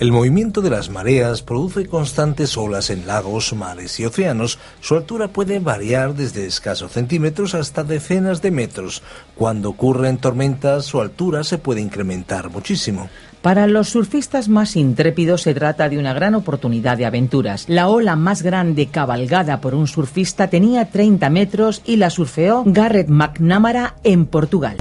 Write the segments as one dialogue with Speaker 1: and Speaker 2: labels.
Speaker 1: El movimiento de las mareas produce constantes olas en lagos, mares y océanos. Su altura puede variar desde escasos centímetros hasta decenas de metros. Cuando ocurren tormentas, su altura se puede incrementar muchísimo.
Speaker 2: Para los surfistas más intrépidos se trata de una gran oportunidad de aventuras. La ola más grande cabalgada por un surfista tenía 30 metros y la surfeó Garrett McNamara en Portugal.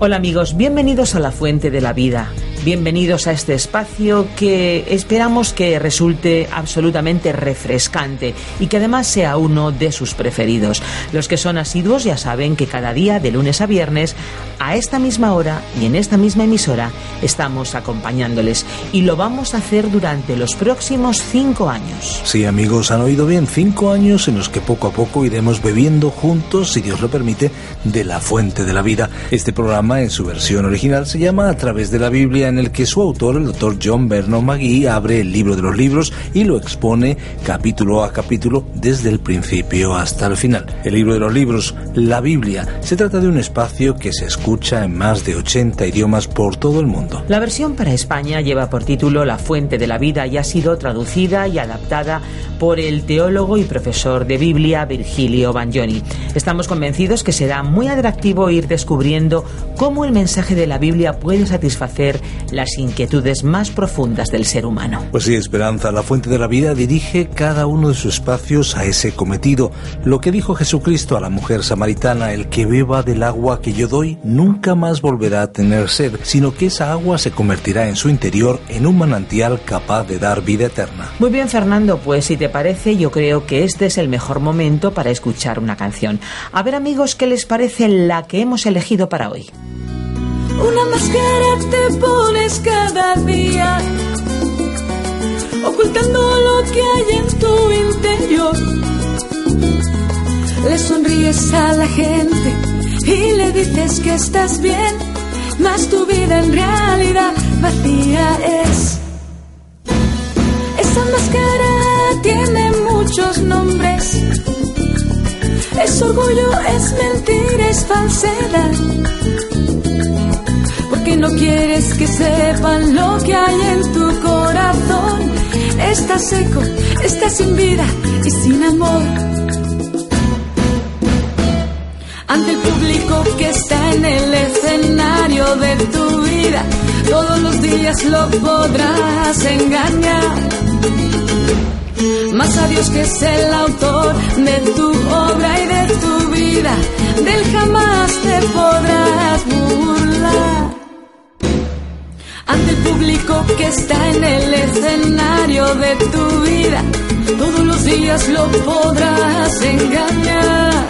Speaker 2: Hola amigos, bienvenidos a la Fuente de la Vida. Bienvenidos a este espacio que esperamos que resulte absolutamente refrescante y que además sea uno de sus preferidos. Los que son asiduos ya saben que cada día, de lunes a viernes, a esta misma hora y en esta misma emisora, estamos acompañándoles y lo vamos a hacer durante los próximos cinco años.
Speaker 1: Sí, amigos, han oído bien, cinco años en los que poco a poco iremos bebiendo juntos, si Dios lo permite, de la fuente de la vida. Este programa en su versión original se llama A través de la Biblia en el que su autor, el doctor John Vernon McGee, abre el libro de los libros y lo expone capítulo a capítulo desde el principio hasta el final. El libro de los libros, la Biblia, se trata de un espacio que se escucha en más de 80 idiomas por todo el mundo.
Speaker 2: La versión para España lleva por título La fuente de la vida y ha sido traducida y adaptada por el teólogo y profesor de Biblia Virgilio Bagnoni. Estamos convencidos que será muy atractivo ir descubriendo cómo el mensaje de la Biblia puede satisfacer las inquietudes más profundas del ser humano.
Speaker 1: Pues sí, Esperanza, la fuente de la vida dirige cada uno de sus espacios a ese cometido. Lo que dijo Jesucristo a la mujer samaritana, el que beba del agua que yo doy, nunca más volverá a tener sed, sino que esa agua se convertirá en su interior en un manantial capaz de dar vida eterna.
Speaker 2: Muy bien, Fernando, pues si te parece, yo creo que este es el mejor momento para escuchar una canción. A ver, amigos, ¿qué les parece la que hemos elegido para hoy?
Speaker 3: Una máscara te pones cada día, ocultando lo que hay en tu interior. Le sonríes a la gente y le dices que estás bien, mas tu vida en realidad vacía es. Esa máscara tiene muchos nombres. Es orgullo, es mentira, es falsedad porque no quieres que sepan lo que hay en tu corazón. Estás seco, estás sin vida y sin amor. Ante el público que está en el escenario de tu vida, todos los días lo podrás engañar. Más a Dios que es el autor de tu obra y de tu vida, del jamás te podrás burlar ante el público que está en el escenario de tu vida. Todos los días lo podrás engañar.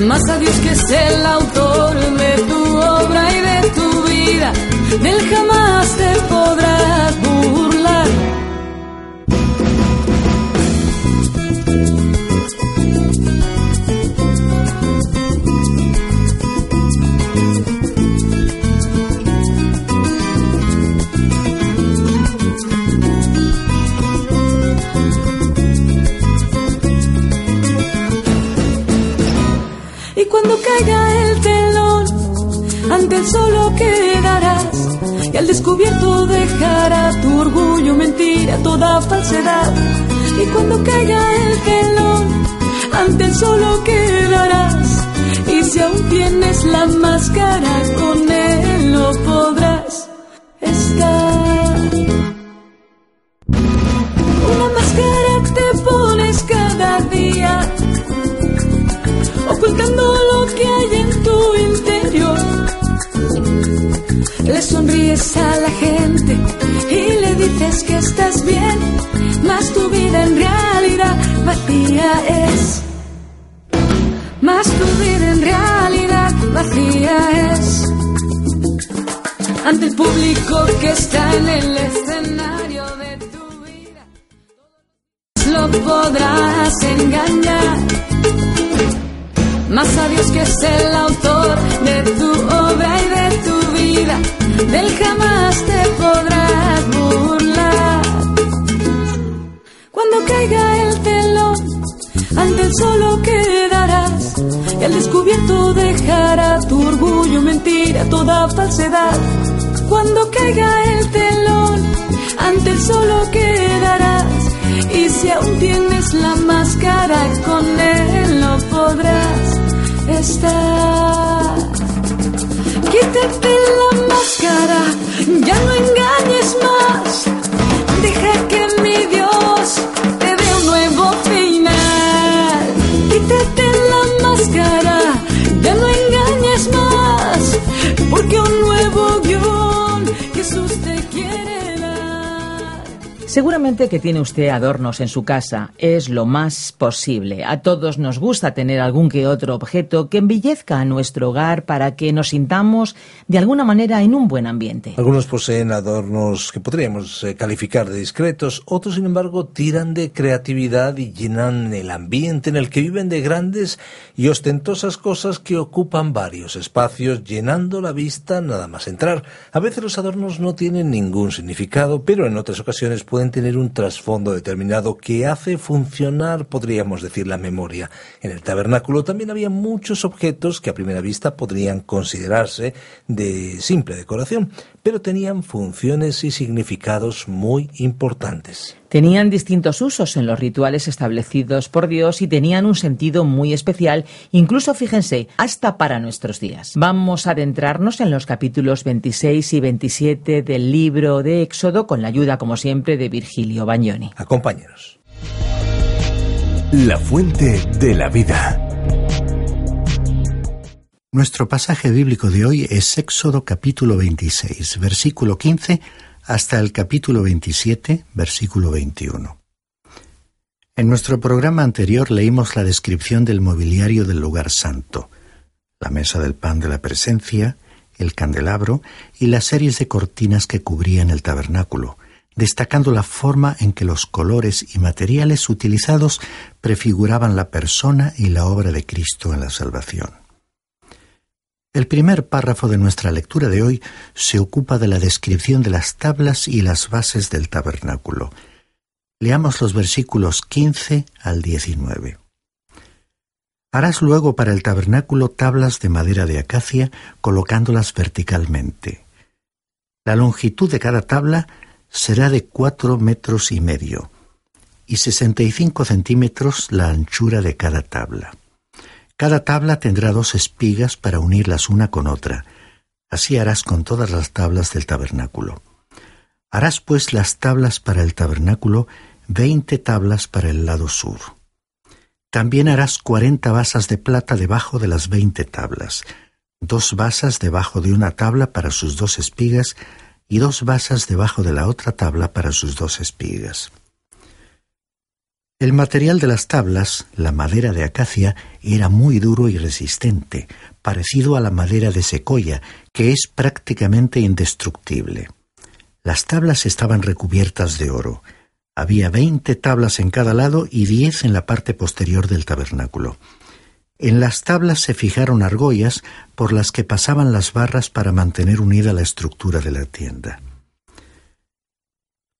Speaker 3: Más a Dios que es el autor de tu obra y de tu vida, del jamás te podrás burlar. Cuando caiga el telón, ante el solo quedarás y al descubierto dejará tu orgullo, mentira, toda falsedad. Y cuando caiga el telón, ante el solo quedarás y si aún tienes la máscara, con él sonríes a la gente y le dices que estás bien, más tu vida en realidad vacía es. Más tu vida en realidad vacía es. Ante el público que está en el escenario de tu vida, lo podrás engañar. Más a Dios que es el autor del jamás te podrás burlar. Cuando caiga el telón, ante el solo quedarás y al descubierto dejará tu orgullo, mentira, toda falsedad. Cuando caiga el telón, ante el solo quedarás y si aún tienes la máscara, con él no podrás estar. Quítate la máscara, ya no engañes más, deja que mi Dios ya no engañes más, porque un
Speaker 2: Seguramente que tiene usted adornos en su casa, es lo más posible. A todos nos gusta tener algún que otro objeto que embellezca a nuestro hogar para que nos sintamos de alguna manera en un buen ambiente.
Speaker 1: Algunos poseen adornos que podríamos eh, calificar de discretos, otros sin embargo tiran de creatividad y llenan el ambiente en el que viven de grandes y ostentosas cosas que ocupan varios espacios, llenando la vista nada más entrar. A veces los adornos no tienen ningún significado, pero en otras ocasiones pueden tener un trasfondo determinado que hace funcionar, podríamos decir, la memoria. En el tabernáculo también había muchos objetos que a primera vista podrían considerarse de simple decoración, pero tenían funciones y significados muy importantes.
Speaker 2: Tenían distintos usos en los rituales establecidos por Dios y tenían un sentido muy especial, incluso fíjense, hasta para nuestros días. Vamos a adentrarnos en los capítulos 26 y 27 del libro de Éxodo con la ayuda, como siempre, de Virgilio Bagnoni.
Speaker 1: Acompáñenos.
Speaker 4: La fuente de la vida.
Speaker 5: Nuestro pasaje bíblico de hoy es Éxodo capítulo 26, versículo 15 hasta el capítulo 27, versículo 21. En nuestro programa anterior leímos la descripción del mobiliario del lugar santo, la mesa del pan de la presencia, el candelabro y las series de cortinas que cubrían el tabernáculo, destacando la forma en que los colores y materiales utilizados prefiguraban la persona y la obra de Cristo en la salvación. El primer párrafo de nuestra lectura de hoy se ocupa de la descripción de las tablas y las bases del tabernáculo. Leamos los versículos 15 al 19. Harás luego para el tabernáculo tablas de madera de acacia, colocándolas verticalmente. La longitud de cada tabla será de cuatro metros y medio, y sesenta y cinco centímetros la anchura de cada tabla. Cada tabla tendrá dos espigas para unirlas una con otra. Así harás con todas las tablas del tabernáculo. Harás pues las tablas para el tabernáculo, veinte tablas para el lado sur. También harás cuarenta basas de plata debajo de las veinte tablas, dos basas debajo de una tabla para sus dos espigas y dos basas debajo de la otra tabla para sus dos espigas. El material de las tablas, la madera de acacia, era muy duro y resistente, parecido a la madera de secoya, que es prácticamente indestructible. Las tablas estaban recubiertas de oro. Había veinte tablas en cada lado y diez en la parte posterior del tabernáculo. En las tablas se fijaron argollas por las que pasaban las barras para mantener unida la estructura de la tienda.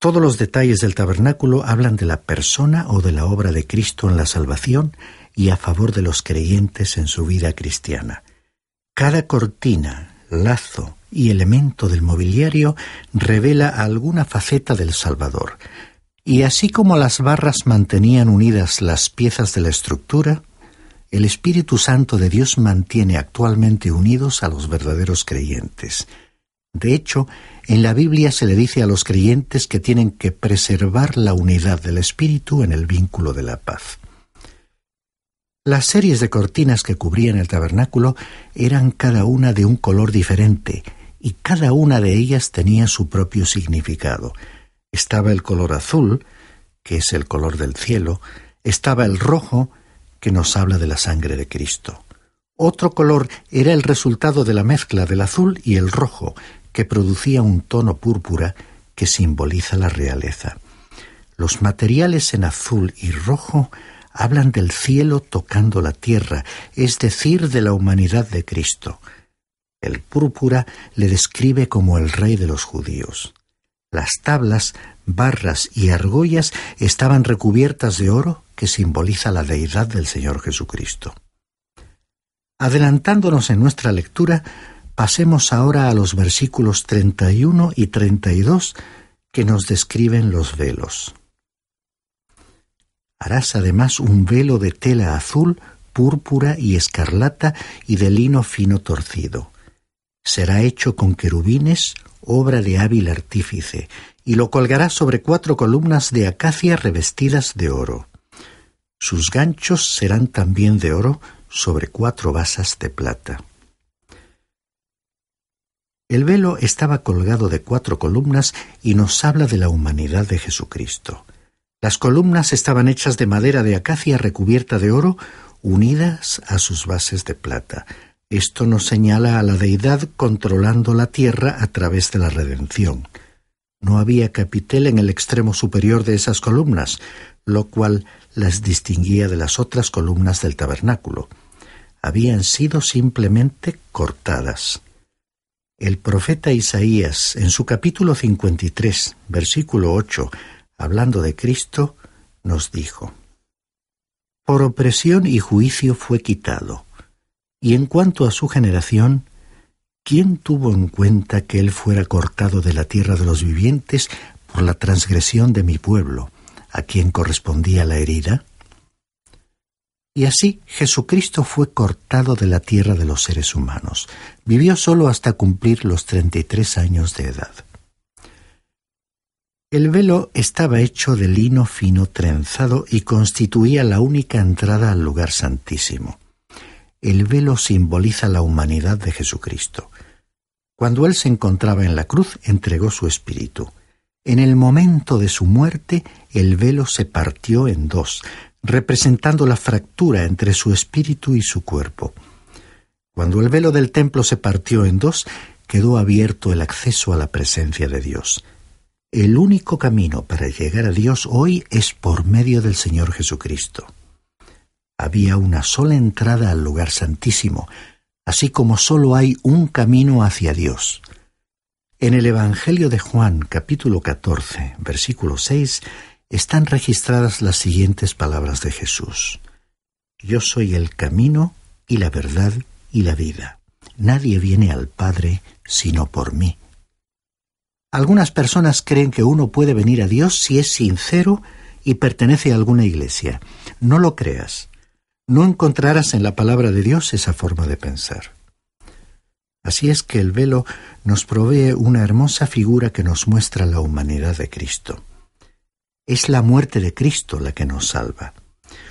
Speaker 5: Todos los detalles del tabernáculo hablan de la persona o de la obra de Cristo en la salvación y a favor de los creyentes en su vida cristiana. Cada cortina, lazo y elemento del mobiliario revela alguna faceta del Salvador, y así como las barras mantenían unidas las piezas de la estructura, el Espíritu Santo de Dios mantiene actualmente unidos a los verdaderos creyentes. De hecho, en la Biblia se le dice a los creyentes que tienen que preservar la unidad del Espíritu en el vínculo de la paz. Las series de cortinas que cubrían el tabernáculo eran cada una de un color diferente, y cada una de ellas tenía su propio significado. Estaba el color azul, que es el color del cielo, estaba el rojo, que nos habla de la sangre de Cristo. Otro color era el resultado de la mezcla del azul y el rojo, que producía un tono púrpura que simboliza la realeza. Los materiales en azul y rojo hablan del cielo tocando la tierra, es decir, de la humanidad de Cristo. El púrpura le describe como el rey de los judíos. Las tablas, barras y argollas estaban recubiertas de oro que simboliza la deidad del Señor Jesucristo. Adelantándonos en nuestra lectura, pasemos ahora a los versículos 31 y 32 que nos describen los velos. Harás además un velo de tela azul, púrpura y escarlata y de lino fino torcido. Será hecho con querubines, obra de hábil artífice, y lo colgarás sobre cuatro columnas de acacia revestidas de oro. Sus ganchos serán también de oro sobre cuatro basas de plata. El velo estaba colgado de cuatro columnas y nos habla de la humanidad de Jesucristo. Las columnas estaban hechas de madera de acacia recubierta de oro, unidas a sus bases de plata. Esto nos señala a la deidad controlando la tierra a través de la redención. No había capitel en el extremo superior de esas columnas, lo cual las distinguía de las otras columnas del tabernáculo. Habían sido simplemente cortadas. El profeta Isaías, en su capítulo 53, versículo 8, hablando de Cristo, nos dijo, Por opresión y juicio fue quitado, y en cuanto a su generación, ¿quién tuvo en cuenta que él fuera cortado de la tierra de los vivientes por la transgresión de mi pueblo, a quien correspondía la herida? Y así Jesucristo fue cortado de la tierra de los seres humanos. Vivió solo hasta cumplir los treinta y tres años de edad. El velo estaba hecho de lino fino trenzado y constituía la única entrada al lugar santísimo. El velo simboliza la humanidad de Jesucristo. Cuando Él se encontraba en la cruz, entregó su espíritu. En el momento de su muerte, el velo se partió en dos, representando la fractura entre su espíritu y su cuerpo. Cuando el velo del templo se partió en dos, quedó abierto el acceso a la presencia de Dios. El único camino para llegar a Dios hoy es por medio del Señor Jesucristo. Había una sola entrada al lugar santísimo, así como solo hay un camino hacia Dios. En el Evangelio de Juan capítulo 14, versículo 6, están registradas las siguientes palabras de Jesús. Yo soy el camino y la verdad y la vida. Nadie viene al Padre sino por mí. Algunas personas creen que uno puede venir a Dios si es sincero y pertenece a alguna iglesia. No lo creas. No encontrarás en la palabra de Dios esa forma de pensar. Así es que el velo nos provee una hermosa figura que nos muestra la humanidad de Cristo. Es la muerte de Cristo la que nos salva.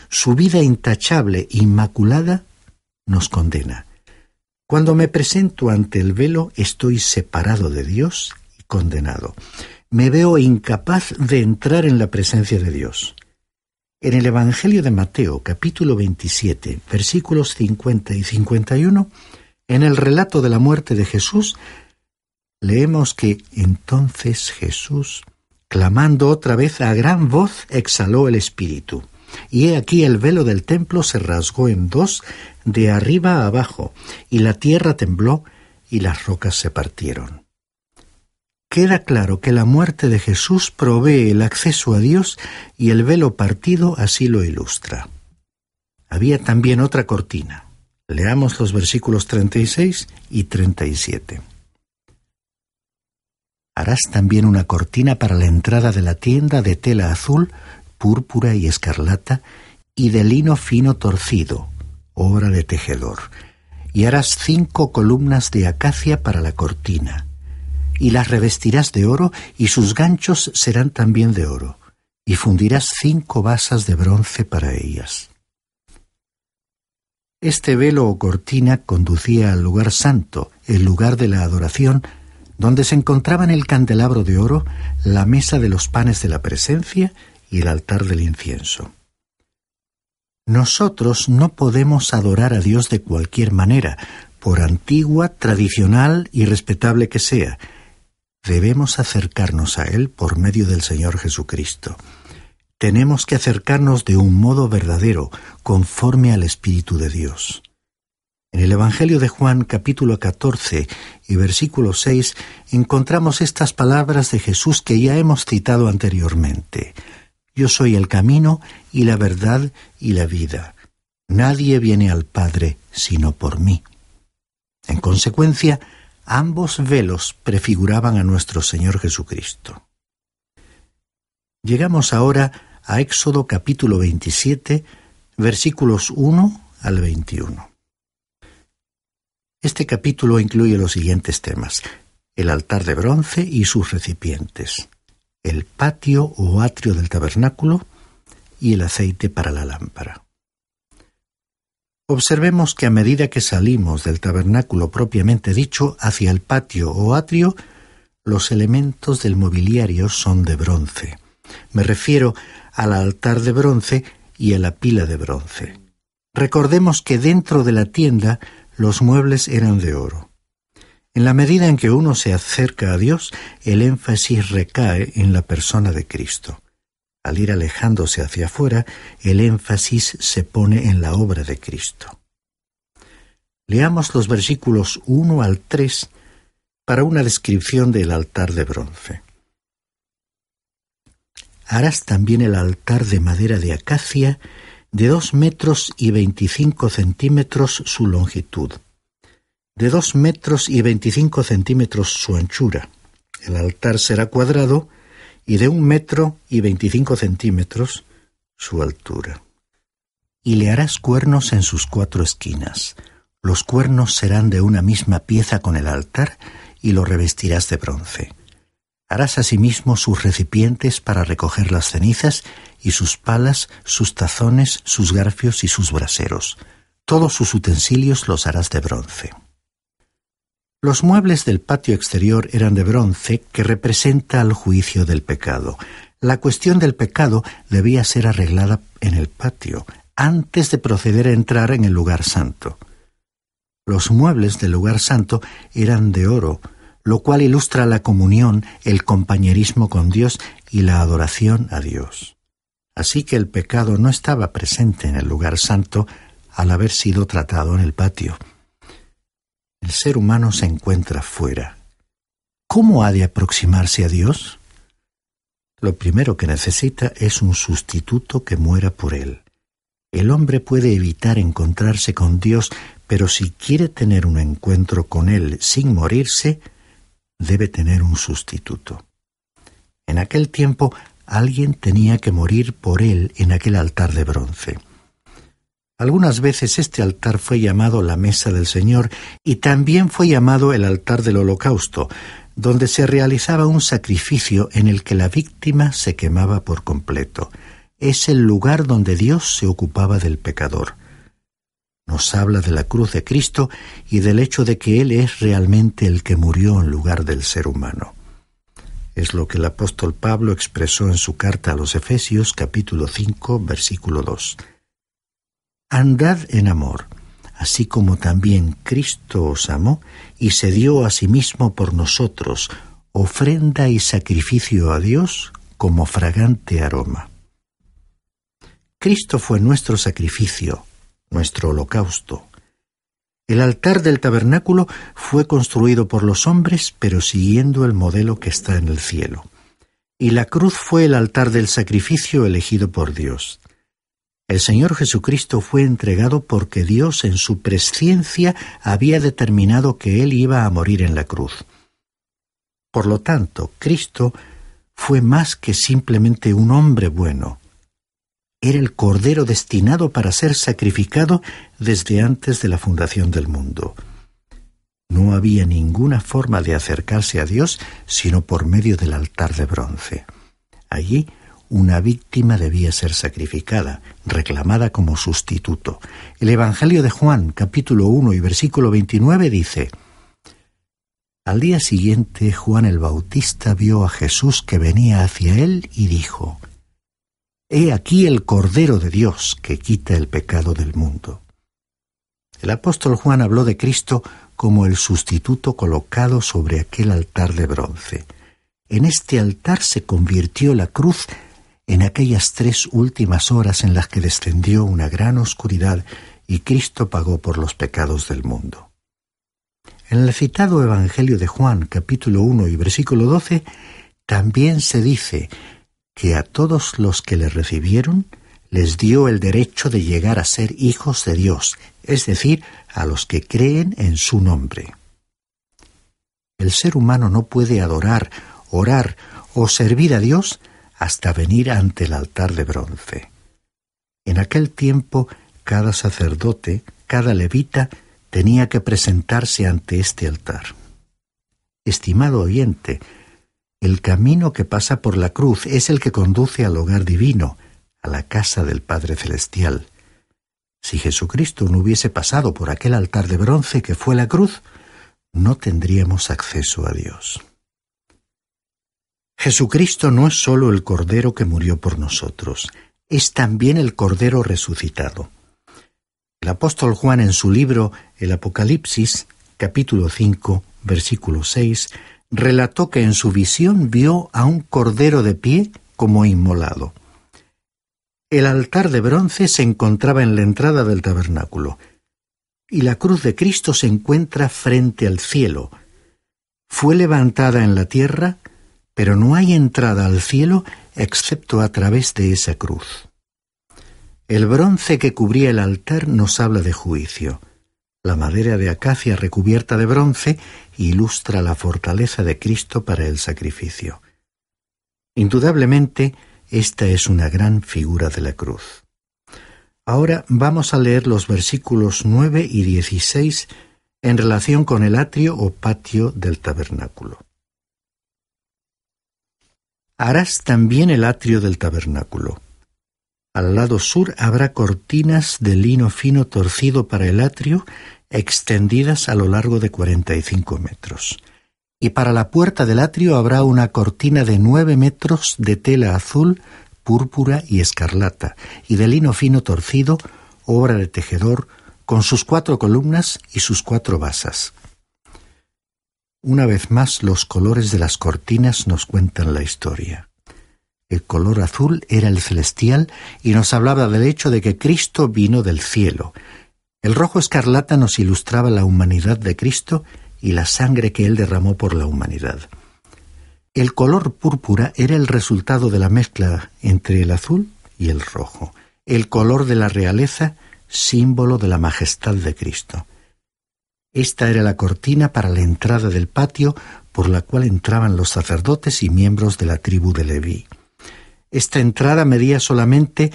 Speaker 5: Su vida intachable, inmaculada, nos condena. Cuando me presento ante el velo estoy separado de Dios condenado. Me veo incapaz de entrar en la presencia de Dios. En el Evangelio de Mateo, capítulo 27, versículos 50 y 51, en el relato de la muerte de Jesús, leemos que entonces Jesús, clamando otra vez a gran voz, exhaló el Espíritu. Y he aquí el velo del templo se rasgó en dos, de arriba a abajo, y la tierra tembló, y las rocas se partieron queda claro que la muerte de Jesús provee el acceso a Dios y el velo partido así lo ilustra. Había también otra cortina. Leamos los versículos 36 y 37. Harás también una cortina para la entrada de la tienda de tela azul, púrpura y escarlata, y de lino fino torcido, obra de tejedor, y harás cinco columnas de acacia para la cortina. Y las revestirás de oro, y sus ganchos serán también de oro, y fundirás cinco basas de bronce para ellas. Este velo o cortina conducía al lugar santo, el lugar de la adoración, donde se encontraban el candelabro de oro, la mesa de los panes de la presencia y el altar del incienso. Nosotros no podemos adorar a Dios de cualquier manera, por antigua, tradicional y respetable que sea, debemos acercarnos a Él por medio del Señor Jesucristo. Tenemos que acercarnos de un modo verdadero, conforme al Espíritu de Dios. En el Evangelio de Juan capítulo 14 y versículo 6 encontramos estas palabras de Jesús que ya hemos citado anteriormente. Yo soy el camino y la verdad y la vida. Nadie viene al Padre sino por mí. En consecuencia, ambos velos prefiguraban a nuestro Señor Jesucristo. Llegamos ahora a Éxodo capítulo 27, versículos 1 al 21. Este capítulo incluye los siguientes temas. El altar de bronce y sus recipientes, el patio o atrio del tabernáculo y el aceite para la lámpara. Observemos que a medida que salimos del tabernáculo propiamente dicho hacia el patio o atrio, los elementos del mobiliario son de bronce. Me refiero al altar de bronce y a la pila de bronce. Recordemos que dentro de la tienda los muebles eran de oro. En la medida en que uno se acerca a Dios, el énfasis recae en la persona de Cristo. Al ir alejándose hacia afuera, el énfasis se pone en la obra de Cristo. Leamos los versículos 1 al 3 para una descripción del altar de bronce. Harás también el altar de madera de acacia de dos metros y veinticinco centímetros su longitud, de dos metros y veinticinco centímetros su anchura. El altar será cuadrado y de un metro y veinticinco centímetros su altura. Y le harás cuernos en sus cuatro esquinas. Los cuernos serán de una misma pieza con el altar y lo revestirás de bronce. Harás asimismo sus recipientes para recoger las cenizas y sus palas, sus tazones, sus garfios y sus braseros. Todos sus utensilios los harás de bronce. Los muebles del patio exterior eran de bronce que representa el juicio del pecado. La cuestión del pecado debía ser arreglada en el patio, antes de proceder a entrar en el lugar santo. Los muebles del lugar santo eran de oro, lo cual ilustra la comunión, el compañerismo con Dios y la adoración a Dios. Así que el pecado no estaba presente en el lugar santo al haber sido tratado en el patio. El ser humano se encuentra fuera. ¿Cómo ha de aproximarse a Dios? Lo primero que necesita es un sustituto que muera por él. El hombre puede evitar encontrarse con Dios, pero si quiere tener un encuentro con Él sin morirse, debe tener un sustituto. En aquel tiempo alguien tenía que morir por él en aquel altar de bronce. Algunas veces este altar fue llamado la mesa del Señor y también fue llamado el altar del holocausto, donde se realizaba un sacrificio en el que la víctima se quemaba por completo. Es el lugar donde Dios se ocupaba del pecador nos habla de la cruz de Cristo y del hecho de que Él es realmente el que murió en lugar del ser humano. Es lo que el apóstol Pablo expresó en su carta a los Efesios capítulo 5 versículo 2. Andad en amor, así como también Cristo os amó y se dio a sí mismo por nosotros, ofrenda y sacrificio a Dios como fragante aroma. Cristo fue nuestro sacrificio, nuestro holocausto. El altar del tabernáculo fue construido por los hombres, pero siguiendo el modelo que está en el cielo. Y la cruz fue el altar del sacrificio elegido por Dios. El Señor Jesucristo fue entregado porque Dios en su presciencia había determinado que Él iba a morir en la cruz. Por lo tanto, Cristo fue más que simplemente un hombre bueno, era el cordero destinado para ser sacrificado desde antes de la fundación del mundo. No había ninguna forma de acercarse a Dios sino por medio del altar de bronce. Allí una víctima debía ser sacrificada, reclamada como sustituto. El Evangelio de Juan, capítulo 1 y versículo 29 dice, Al día siguiente Juan el Bautista vio a Jesús que venía hacia él y dijo, He aquí el Cordero de Dios que quita el pecado del mundo. El apóstol Juan habló de Cristo como el sustituto colocado sobre aquel altar de bronce. En este altar se convirtió la cruz en aquellas tres últimas horas en las que descendió una gran oscuridad y Cristo pagó por los pecados del mundo. En el citado Evangelio de Juan capítulo 1 y versículo 12 también se dice que a todos los que le recibieron les dio el derecho de llegar a ser hijos de Dios, es decir, a los que creen en su nombre. El ser humano no puede adorar, orar o servir a Dios hasta venir ante el altar de bronce. En aquel tiempo cada sacerdote, cada levita, tenía que presentarse ante este altar. Estimado oyente, el camino que pasa por la cruz es el que conduce al hogar divino, a la casa del Padre Celestial. Si Jesucristo no hubiese pasado por aquel altar de bronce que fue la cruz, no tendríamos acceso a Dios. Jesucristo no es sólo el Cordero que murió por nosotros, es también el Cordero resucitado. El apóstol Juan en su libro El Apocalipsis, capítulo 5, versículo 6, relató que en su visión vio a un Cordero de pie como inmolado. El altar de bronce se encontraba en la entrada del tabernáculo, y la cruz de Cristo se encuentra frente al cielo. Fue levantada en la tierra, pero no hay entrada al cielo excepto a través de esa cruz. El bronce que cubría el altar nos habla de juicio. La madera de acacia recubierta de bronce ilustra la fortaleza de Cristo para el sacrificio. Indudablemente, esta es una gran figura de la cruz. Ahora vamos a leer los versículos 9 y 16 en relación con el atrio o patio del tabernáculo. Harás también el atrio del tabernáculo. Al lado sur habrá cortinas de lino fino torcido para el atrio, extendidas a lo largo de cuarenta y cinco metros y para la puerta del atrio habrá una cortina de nueve metros de tela azul, púrpura y escarlata, y de lino fino torcido, obra de tejedor, con sus cuatro columnas y sus cuatro basas. Una vez más los colores de las cortinas nos cuentan la historia. El color azul era el celestial y nos hablaba del hecho de que Cristo vino del cielo. El rojo escarlata nos ilustraba la humanidad de Cristo y la sangre que él derramó por la humanidad. El color púrpura era el resultado de la mezcla entre el azul y el rojo, el color de la realeza, símbolo de la majestad de Cristo. Esta era la cortina para la entrada del patio por la cual entraban los sacerdotes y miembros de la tribu de Leví. Esta entrada medía solamente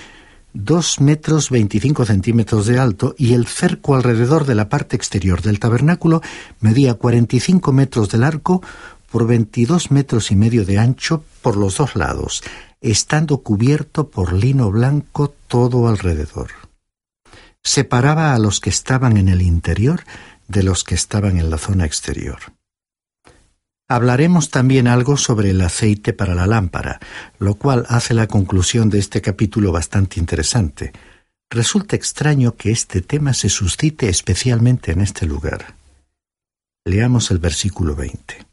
Speaker 5: dos metros veinticinco centímetros de alto y el cerco alrededor de la parte exterior del tabernáculo medía cuarenta y cinco metros de largo por veintidós metros y medio de ancho por los dos lados, estando cubierto por lino blanco todo alrededor. Separaba a los que estaban en el interior de los que estaban en la zona exterior. Hablaremos también algo sobre el aceite para la lámpara, lo cual hace la conclusión de este capítulo bastante interesante. Resulta extraño que este tema se suscite especialmente en este lugar. Leamos el versículo 20.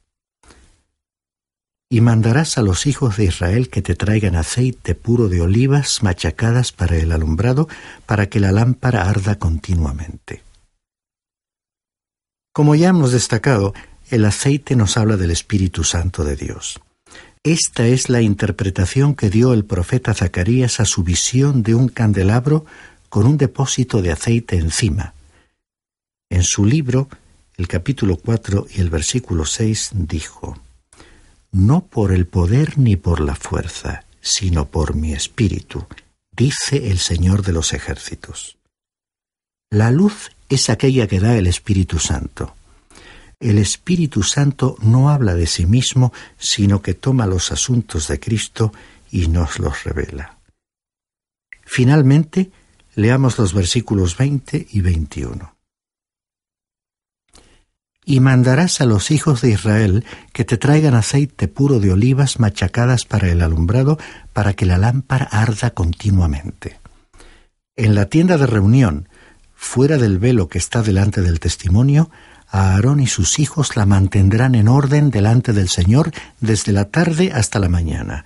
Speaker 5: Y mandarás a los hijos de Israel que te traigan aceite puro de olivas machacadas para el alumbrado, para que la lámpara arda continuamente. Como ya hemos destacado, el aceite nos habla del Espíritu Santo de Dios. Esta es la interpretación que dio el profeta Zacarías a su visión de un candelabro con un depósito de aceite encima. En su libro, el capítulo 4 y el versículo 6 dijo, No por el poder ni por la fuerza, sino por mi espíritu, dice el Señor de los ejércitos. La luz es aquella que da el Espíritu Santo el Espíritu Santo no habla de sí mismo, sino que toma los asuntos de Cristo y nos los revela. Finalmente, leamos los versículos 20 y 21. Y mandarás a los hijos de Israel que te traigan aceite puro de olivas machacadas para el alumbrado, para que la lámpara arda continuamente. En la tienda de reunión, fuera del velo que está delante del testimonio, Aarón y sus hijos la mantendrán en orden delante del Señor desde la tarde hasta la mañana.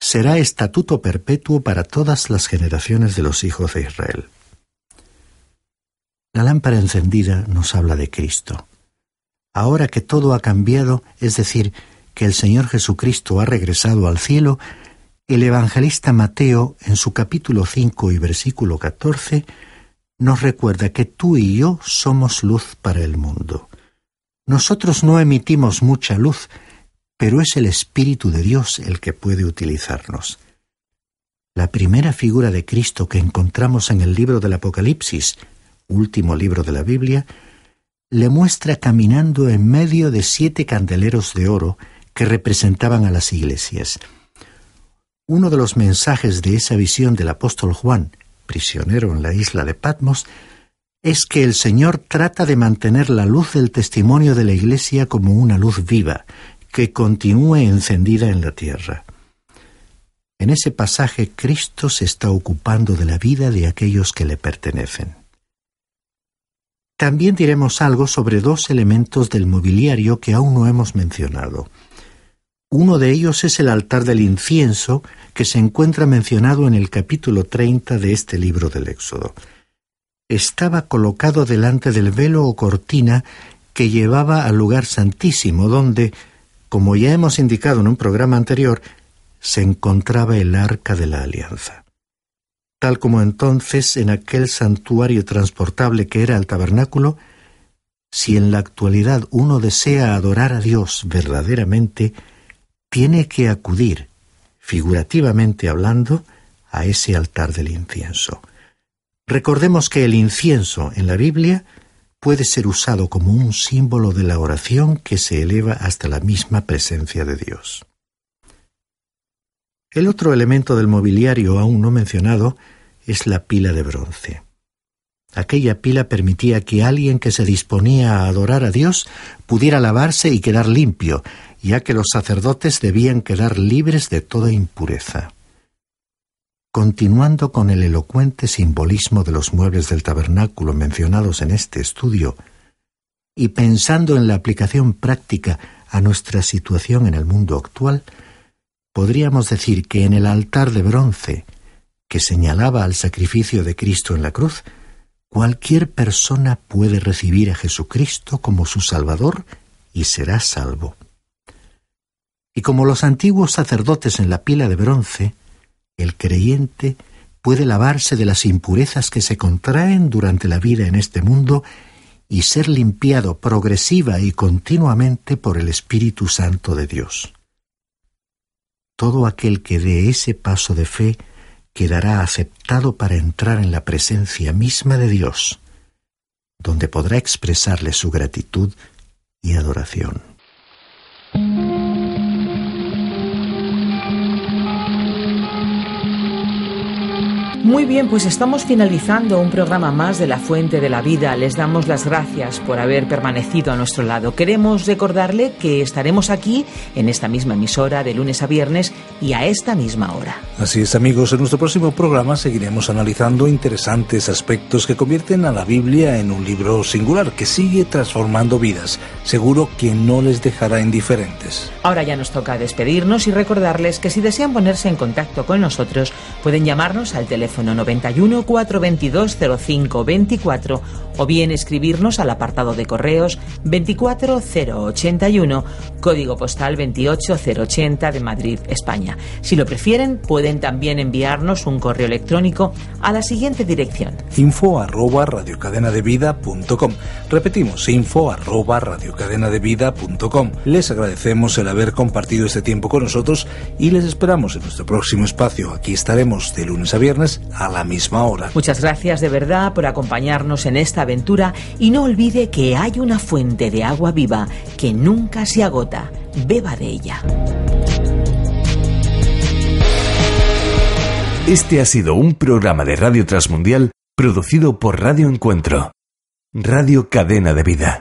Speaker 5: Será estatuto perpetuo para todas las generaciones de los hijos de Israel. La lámpara encendida nos habla de Cristo. Ahora que todo ha cambiado, es decir, que el Señor Jesucristo ha regresado al cielo, el evangelista Mateo, en su capítulo 5 y versículo 14, nos recuerda que tú y yo somos luz para el mundo. Nosotros no emitimos mucha luz, pero es el Espíritu de Dios el que puede utilizarnos. La primera figura de Cristo que encontramos en el libro del Apocalipsis, último libro de la Biblia, le muestra caminando en medio de siete candeleros de oro que representaban a las iglesias. Uno de los mensajes de esa visión del apóstol Juan, prisionero en la isla de Patmos, es que el Señor trata de mantener la luz del testimonio de la Iglesia como una luz viva, que continúe encendida en la tierra. En ese pasaje Cristo se está ocupando de la vida de aquellos que le pertenecen. También diremos algo sobre dos elementos del mobiliario que aún no hemos mencionado. Uno de ellos es el altar del incienso, que se encuentra mencionado en el capítulo 30 de este libro del Éxodo. Estaba colocado delante del velo o cortina que llevaba al lugar santísimo, donde, como ya hemos indicado en un programa anterior, se encontraba el arca de la alianza. Tal como entonces en aquel santuario transportable que era el tabernáculo, si en la actualidad uno desea adorar a Dios verdaderamente, tiene que acudir, figurativamente hablando, a ese altar del incienso. Recordemos que el incienso en la Biblia puede ser usado como un símbolo de la oración que se eleva hasta la misma presencia de Dios. El otro elemento del mobiliario aún no mencionado es la pila de bronce. Aquella pila permitía que alguien que se disponía a adorar a Dios pudiera lavarse y quedar limpio, ya que los sacerdotes debían quedar libres de toda impureza. Continuando con el elocuente simbolismo de los muebles del tabernáculo mencionados en este estudio, y pensando en la aplicación práctica a nuestra situación en el mundo actual, podríamos decir que en el altar de bronce, que señalaba al sacrificio de Cristo en la cruz, cualquier persona puede recibir a Jesucristo como su Salvador y será salvo. Y como los antiguos sacerdotes en la pila de bronce, el creyente puede lavarse de las impurezas que se contraen durante la vida en este mundo y ser limpiado progresiva y continuamente por el Espíritu Santo de Dios. Todo aquel que dé ese paso de fe quedará aceptado para entrar en la presencia misma de Dios, donde podrá expresarle su gratitud y adoración.
Speaker 2: Muy bien, pues estamos finalizando un programa más de La Fuente de la Vida. Les damos las gracias por haber permanecido a nuestro lado. Queremos recordarle que estaremos aquí en esta misma emisora de lunes a viernes y a esta misma hora.
Speaker 1: Así es, amigos, en nuestro próximo programa seguiremos analizando interesantes aspectos que convierten a la Biblia en un libro singular que sigue transformando vidas. Seguro que no les dejará indiferentes.
Speaker 2: Ahora ya nos toca despedirnos y recordarles que si desean ponerse en contacto con nosotros, pueden llamarnos al teléfono 91 422 05 24 o bien escribirnos al apartado de correos 24081, código postal 28080 de Madrid, España. Si lo prefieren, pueden también enviarnos un correo electrónico a la siguiente dirección:
Speaker 1: info arroba radiocadenadevida.com. Repetimos, info arroba. Les agradecemos el haber compartido este tiempo con nosotros y les esperamos en nuestro próximo espacio. Aquí estaremos de lunes a viernes a la misma hora.
Speaker 2: Muchas gracias de verdad por acompañarnos en esta aventura y no olvide que hay una fuente de agua viva que nunca se agota. Beba de ella.
Speaker 4: Este ha sido un programa de Radio Transmundial producido por Radio Encuentro, Radio Cadena de Vida.